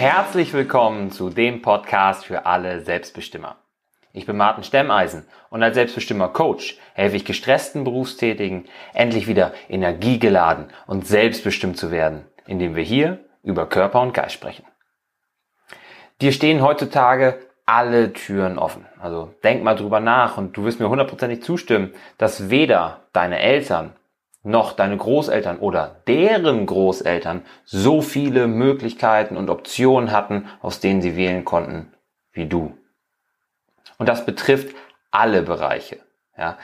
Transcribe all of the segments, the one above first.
Herzlich willkommen zu dem Podcast für alle Selbstbestimmer. Ich bin Martin Stemmeisen und als Selbstbestimmer Coach helfe ich gestressten Berufstätigen, endlich wieder energiegeladen und selbstbestimmt zu werden, indem wir hier über Körper und Geist sprechen. Dir stehen heutzutage alle Türen offen. Also denk mal drüber nach und du wirst mir hundertprozentig zustimmen, dass weder deine Eltern noch deine Großeltern oder deren Großeltern so viele Möglichkeiten und Optionen hatten, aus denen sie wählen konnten, wie du. Und das betrifft alle Bereiche. Ja?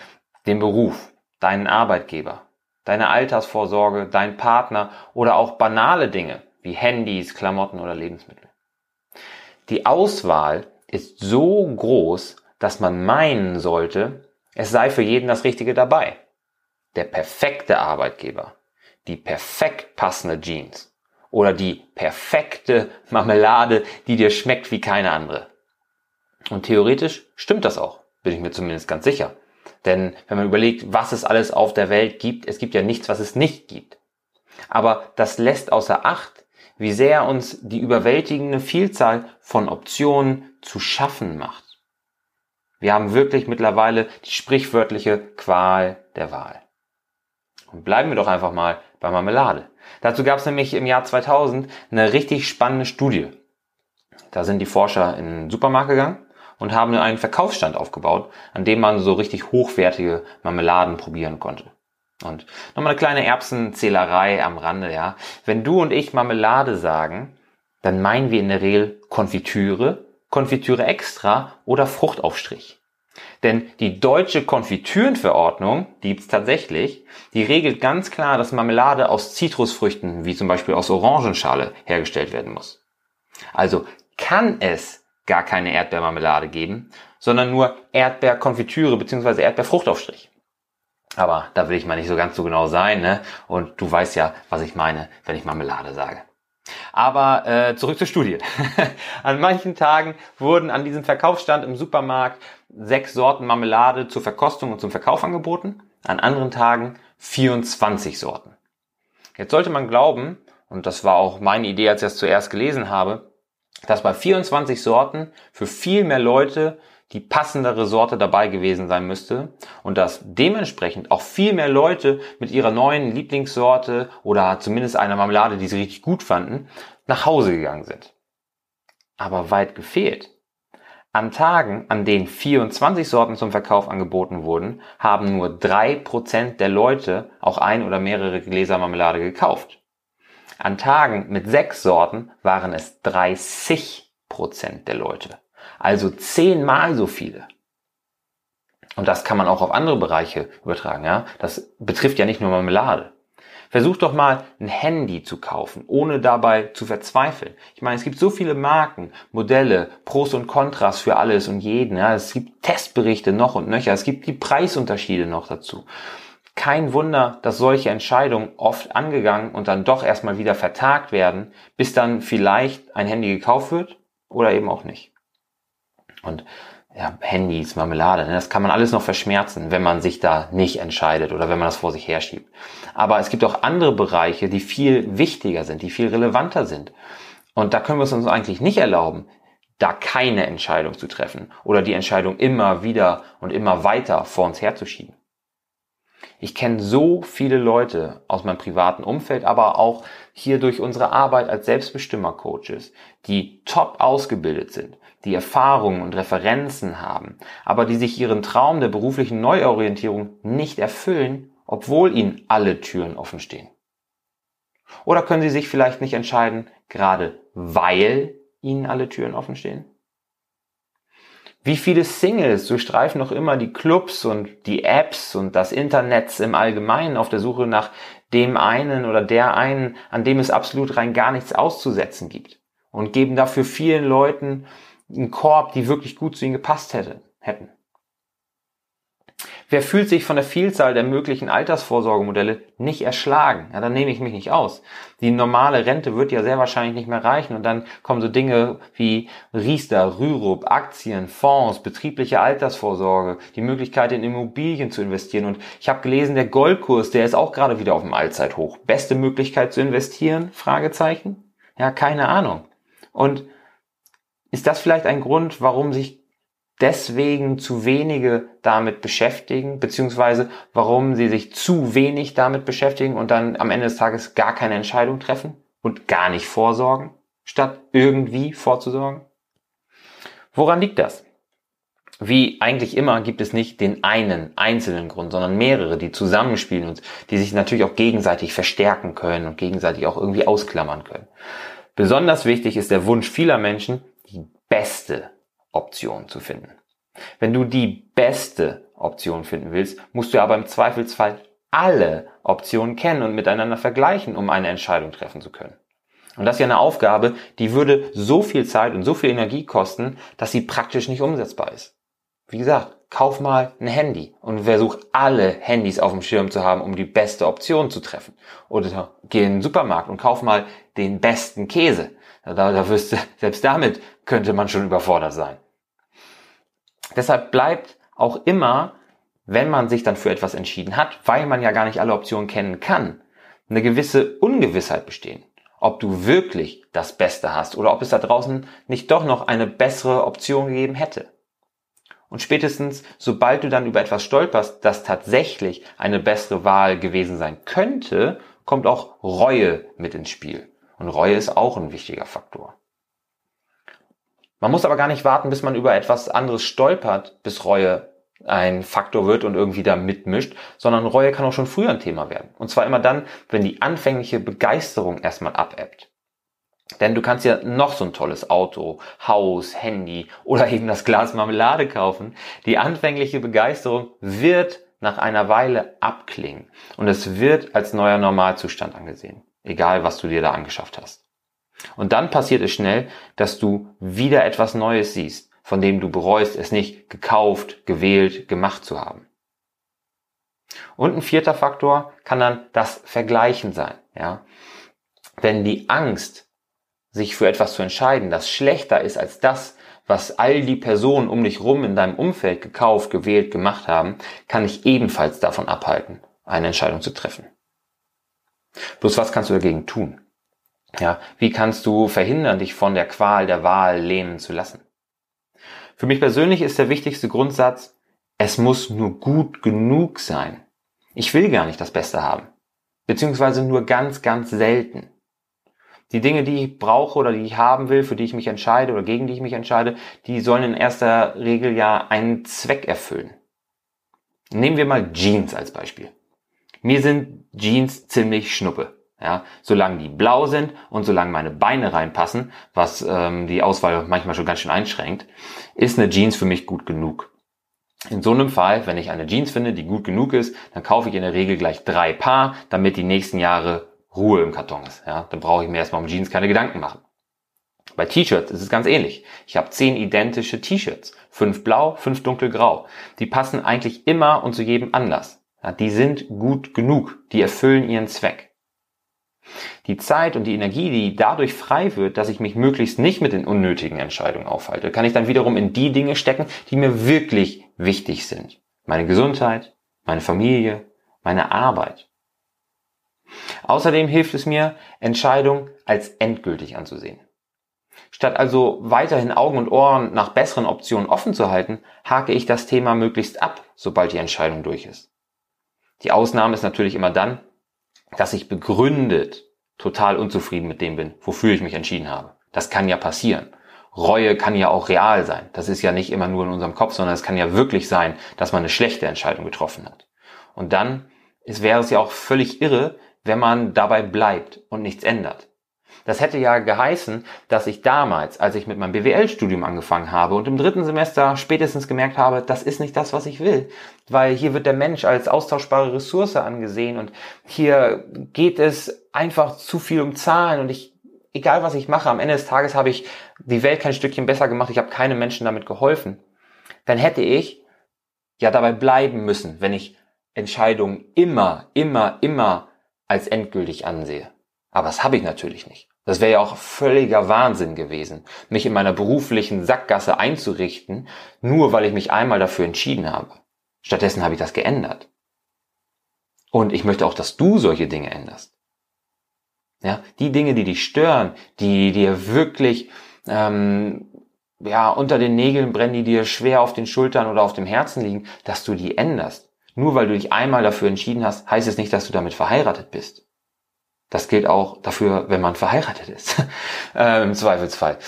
Den Beruf, deinen Arbeitgeber, deine Altersvorsorge, dein Partner oder auch banale Dinge wie Handys, Klamotten oder Lebensmittel. Die Auswahl ist so groß, dass man meinen sollte, es sei für jeden das Richtige dabei der perfekte Arbeitgeber, die perfekt passende Jeans oder die perfekte Marmelade, die dir schmeckt wie keine andere. Und theoretisch stimmt das auch, bin ich mir zumindest ganz sicher. Denn wenn man überlegt, was es alles auf der Welt gibt, es gibt ja nichts, was es nicht gibt. Aber das lässt außer Acht, wie sehr uns die überwältigende Vielzahl von Optionen zu schaffen macht. Wir haben wirklich mittlerweile die sprichwörtliche Qual der Wahl. Und bleiben wir doch einfach mal bei Marmelade. Dazu gab es nämlich im Jahr 2000 eine richtig spannende Studie. Da sind die Forscher in den Supermarkt gegangen und haben einen Verkaufsstand aufgebaut, an dem man so richtig hochwertige Marmeladen probieren konnte. Und nochmal eine kleine Erbsenzählerei am Rande, ja. Wenn du und ich Marmelade sagen, dann meinen wir in der Regel Konfitüre, Konfitüre extra oder Fruchtaufstrich. Denn die deutsche Konfitürenverordnung, die gibt's tatsächlich, die regelt ganz klar, dass Marmelade aus Zitrusfrüchten, wie zum Beispiel aus Orangenschale, hergestellt werden muss. Also kann es gar keine Erdbeermarmelade geben, sondern nur Erdbeerkonfitüre bzw. Erdbeerfruchtaufstrich. Aber da will ich mal nicht so ganz so genau sein, ne? Und du weißt ja, was ich meine, wenn ich Marmelade sage. Aber äh, zurück zur Studie. an manchen Tagen wurden an diesem Verkaufsstand im Supermarkt sechs Sorten Marmelade zur Verkostung und zum Verkauf angeboten. An anderen Tagen 24 Sorten. Jetzt sollte man glauben, und das war auch meine Idee, als ich das zuerst gelesen habe, dass bei 24 Sorten für viel mehr Leute die passendere Sorte dabei gewesen sein müsste und dass dementsprechend auch viel mehr Leute mit ihrer neuen Lieblingssorte oder zumindest einer Marmelade, die sie richtig gut fanden, nach Hause gegangen sind. Aber weit gefehlt. An Tagen, an denen 24 Sorten zum Verkauf angeboten wurden, haben nur drei Prozent der Leute auch ein oder mehrere Gläser Marmelade gekauft. An Tagen mit sechs Sorten waren es 30 Prozent der Leute. Also zehnmal so viele. Und das kann man auch auf andere Bereiche übertragen, ja. Das betrifft ja nicht nur Marmelade. Versuch doch mal ein Handy zu kaufen, ohne dabei zu verzweifeln. Ich meine, es gibt so viele Marken, Modelle, Pros und Kontras für alles und jeden. Ja. Es gibt Testberichte noch und nöcher. Es gibt die Preisunterschiede noch dazu. Kein Wunder, dass solche Entscheidungen oft angegangen und dann doch erstmal wieder vertagt werden, bis dann vielleicht ein Handy gekauft wird oder eben auch nicht. Und ja, Handys, Marmelade, ne, das kann man alles noch verschmerzen, wenn man sich da nicht entscheidet oder wenn man das vor sich herschiebt. Aber es gibt auch andere Bereiche, die viel wichtiger sind, die viel relevanter sind. Und da können wir es uns eigentlich nicht erlauben, da keine Entscheidung zu treffen oder die Entscheidung immer wieder und immer weiter vor uns herzuschieben. Ich kenne so viele Leute aus meinem privaten Umfeld, aber auch hier durch unsere Arbeit als Selbstbestimmer-Coaches, die top ausgebildet sind, die Erfahrungen und Referenzen haben, aber die sich ihren Traum der beruflichen Neuorientierung nicht erfüllen, obwohl ihnen alle Türen offen stehen. Oder können sie sich vielleicht nicht entscheiden, gerade weil ihnen alle Türen offen stehen? Wie viele Singles durchstreifen noch immer die Clubs und die Apps und das Internet im Allgemeinen auf der Suche nach dem einen oder der einen, an dem es absolut rein gar nichts auszusetzen gibt und geben dafür vielen Leuten einen Korb, die wirklich gut zu ihnen gepasst hätte, hätten. Wer fühlt sich von der Vielzahl der möglichen Altersvorsorgemodelle nicht erschlagen? Ja, dann nehme ich mich nicht aus. Die normale Rente wird ja sehr wahrscheinlich nicht mehr reichen und dann kommen so Dinge wie Riester, Rürup, Aktien, Fonds, betriebliche Altersvorsorge, die Möglichkeit in Immobilien zu investieren und ich habe gelesen, der Goldkurs, der ist auch gerade wieder auf dem Allzeithoch. Beste Möglichkeit zu investieren? Fragezeichen? Ja, keine Ahnung. Und ist das vielleicht ein Grund, warum sich deswegen zu wenige damit beschäftigen, beziehungsweise warum sie sich zu wenig damit beschäftigen und dann am Ende des Tages gar keine Entscheidung treffen und gar nicht vorsorgen, statt irgendwie vorzusorgen? Woran liegt das? Wie eigentlich immer gibt es nicht den einen einzelnen Grund, sondern mehrere, die zusammenspielen und die sich natürlich auch gegenseitig verstärken können und gegenseitig auch irgendwie ausklammern können. Besonders wichtig ist der Wunsch vieler Menschen, die beste Option zu finden. Wenn du die beste Option finden willst, musst du aber im Zweifelsfall alle Optionen kennen und miteinander vergleichen, um eine Entscheidung treffen zu können. Und das ist ja eine Aufgabe, die würde so viel Zeit und so viel Energie kosten, dass sie praktisch nicht umsetzbar ist. Wie gesagt, kauf mal ein Handy und versuch alle Handys auf dem Schirm zu haben, um die beste Option zu treffen. Oder geh in den Supermarkt und kauf mal den besten Käse. Da, da du, selbst damit könnte man schon überfordert sein. Deshalb bleibt auch immer, wenn man sich dann für etwas entschieden hat, weil man ja gar nicht alle Optionen kennen kann, eine gewisse Ungewissheit bestehen. Ob du wirklich das Beste hast oder ob es da draußen nicht doch noch eine bessere Option gegeben hätte. Und spätestens, sobald du dann über etwas stolperst, das tatsächlich eine bessere Wahl gewesen sein könnte, kommt auch Reue mit ins Spiel. Und Reue ist auch ein wichtiger Faktor. Man muss aber gar nicht warten, bis man über etwas anderes stolpert, bis Reue ein Faktor wird und irgendwie da mitmischt, sondern Reue kann auch schon früher ein Thema werden. Und zwar immer dann, wenn die anfängliche Begeisterung erstmal abebbt. Denn du kannst ja noch so ein tolles Auto, Haus, Handy oder eben das Glas Marmelade kaufen. Die anfängliche Begeisterung wird nach einer Weile abklingen und es wird als neuer Normalzustand angesehen, egal was du dir da angeschafft hast. Und dann passiert es schnell, dass du wieder etwas Neues siehst, von dem du bereust, es nicht gekauft, gewählt, gemacht zu haben. Und ein vierter Faktor kann dann das Vergleichen sein, ja. Denn die Angst, sich für etwas zu entscheiden, das schlechter ist als das, was all die Personen um dich rum in deinem Umfeld gekauft, gewählt, gemacht haben, kann dich ebenfalls davon abhalten, eine Entscheidung zu treffen. Bloß was kannst du dagegen tun? Ja, wie kannst du verhindern, dich von der Qual der Wahl lähmen zu lassen? Für mich persönlich ist der wichtigste Grundsatz, es muss nur gut genug sein. Ich will gar nicht das Beste haben. Beziehungsweise nur ganz, ganz selten. Die Dinge, die ich brauche oder die ich haben will, für die ich mich entscheide oder gegen die ich mich entscheide, die sollen in erster Regel ja einen Zweck erfüllen. Nehmen wir mal Jeans als Beispiel. Mir sind Jeans ziemlich schnuppe. Ja, solange die blau sind und solange meine Beine reinpassen, was ähm, die Auswahl manchmal schon ganz schön einschränkt, ist eine Jeans für mich gut genug. In so einem Fall, wenn ich eine Jeans finde, die gut genug ist, dann kaufe ich in der Regel gleich drei Paar, damit die nächsten Jahre Ruhe im Karton ist. Ja, dann brauche ich mir erstmal um Jeans keine Gedanken machen. Bei T-Shirts ist es ganz ähnlich. Ich habe zehn identische T-Shirts. Fünf blau, fünf dunkelgrau. Die passen eigentlich immer und zu jedem Anlass. Ja, die sind gut genug. Die erfüllen ihren Zweck. Die Zeit und die Energie, die dadurch frei wird, dass ich mich möglichst nicht mit den unnötigen Entscheidungen aufhalte, kann ich dann wiederum in die Dinge stecken, die mir wirklich wichtig sind. Meine Gesundheit, meine Familie, meine Arbeit. Außerdem hilft es mir, Entscheidungen als endgültig anzusehen. Statt also weiterhin Augen und Ohren nach besseren Optionen offen zu halten, hake ich das Thema möglichst ab, sobald die Entscheidung durch ist. Die Ausnahme ist natürlich immer dann, dass ich begründet total unzufrieden mit dem bin, wofür ich mich entschieden habe. Das kann ja passieren. Reue kann ja auch real sein. Das ist ja nicht immer nur in unserem Kopf, sondern es kann ja wirklich sein, dass man eine schlechte Entscheidung getroffen hat. Und dann ist, wäre es ja auch völlig irre, wenn man dabei bleibt und nichts ändert. Das hätte ja geheißen, dass ich damals, als ich mit meinem BWL-Studium angefangen habe und im dritten Semester spätestens gemerkt habe, das ist nicht das, was ich will. Weil hier wird der Mensch als austauschbare Ressource angesehen und hier geht es einfach zu viel um Zahlen und ich, egal was ich mache, am Ende des Tages habe ich die Welt kein Stückchen besser gemacht, ich habe keinem Menschen damit geholfen. Dann hätte ich ja dabei bleiben müssen, wenn ich Entscheidungen immer, immer, immer als endgültig ansehe. Aber das habe ich natürlich nicht. Das wäre ja auch völliger Wahnsinn gewesen, mich in meiner beruflichen Sackgasse einzurichten, nur weil ich mich einmal dafür entschieden habe. Stattdessen habe ich das geändert. Und ich möchte auch, dass du solche Dinge änderst. Ja, die Dinge, die dich stören, die dir wirklich ähm, ja, unter den Nägeln brennen, die dir schwer auf den Schultern oder auf dem Herzen liegen, dass du die änderst. Nur weil du dich einmal dafür entschieden hast, heißt es nicht, dass du damit verheiratet bist. Das gilt auch dafür, wenn man verheiratet ist. äh, Im Zweifelsfall.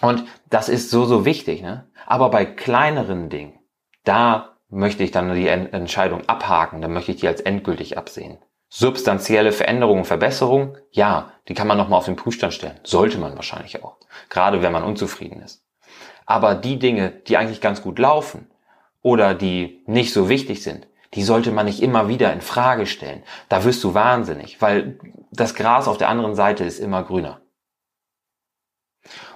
Und das ist so, so wichtig. Ne? Aber bei kleineren Dingen, da möchte ich dann die Entscheidung abhaken, dann möchte ich die als endgültig absehen. Substanzielle Veränderungen, Verbesserungen, ja, die kann man nochmal auf den Prüfstand stellen. Sollte man wahrscheinlich auch. Gerade wenn man unzufrieden ist. Aber die Dinge, die eigentlich ganz gut laufen oder die nicht so wichtig sind, die sollte man nicht immer wieder in Frage stellen. Da wirst du wahnsinnig, weil das Gras auf der anderen Seite ist immer grüner.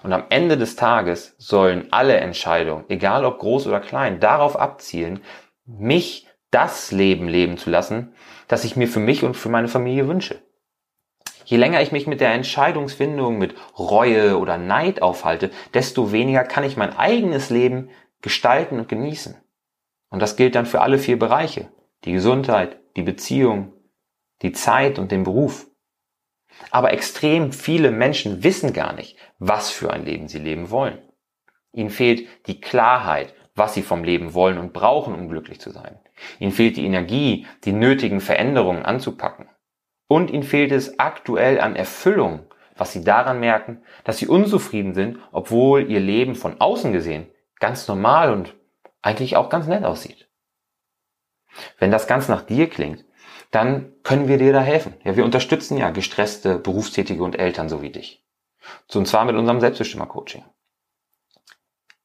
Und am Ende des Tages sollen alle Entscheidungen, egal ob groß oder klein, darauf abzielen, mich das Leben leben zu lassen, das ich mir für mich und für meine Familie wünsche. Je länger ich mich mit der Entscheidungsfindung, mit Reue oder Neid aufhalte, desto weniger kann ich mein eigenes Leben gestalten und genießen. Und das gilt dann für alle vier Bereiche. Die Gesundheit, die Beziehung, die Zeit und den Beruf. Aber extrem viele Menschen wissen gar nicht, was für ein Leben sie leben wollen. Ihnen fehlt die Klarheit, was sie vom Leben wollen und brauchen, um glücklich zu sein. Ihnen fehlt die Energie, die nötigen Veränderungen anzupacken. Und ihnen fehlt es aktuell an Erfüllung, was sie daran merken, dass sie unzufrieden sind, obwohl ihr Leben von außen gesehen ganz normal und eigentlich auch ganz nett aussieht. Wenn das ganz nach dir klingt, dann können wir dir da helfen. Ja, wir unterstützen ja gestresste Berufstätige und Eltern so wie dich. Und zwar mit unserem Selbstbestimmer-Coaching.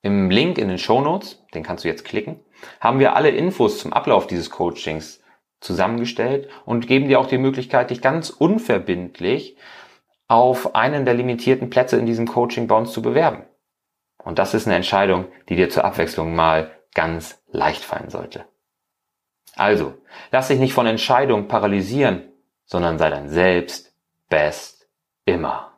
Im Link in den Show Notes, den kannst du jetzt klicken, haben wir alle Infos zum Ablauf dieses Coachings zusammengestellt und geben dir auch die Möglichkeit, dich ganz unverbindlich auf einen der limitierten Plätze in diesem Coaching bei uns zu bewerben. Und das ist eine Entscheidung, die dir zur Abwechslung mal ganz leicht fallen sollte. Also, lass dich nicht von Entscheidungen paralysieren, sondern sei dein Selbst best immer.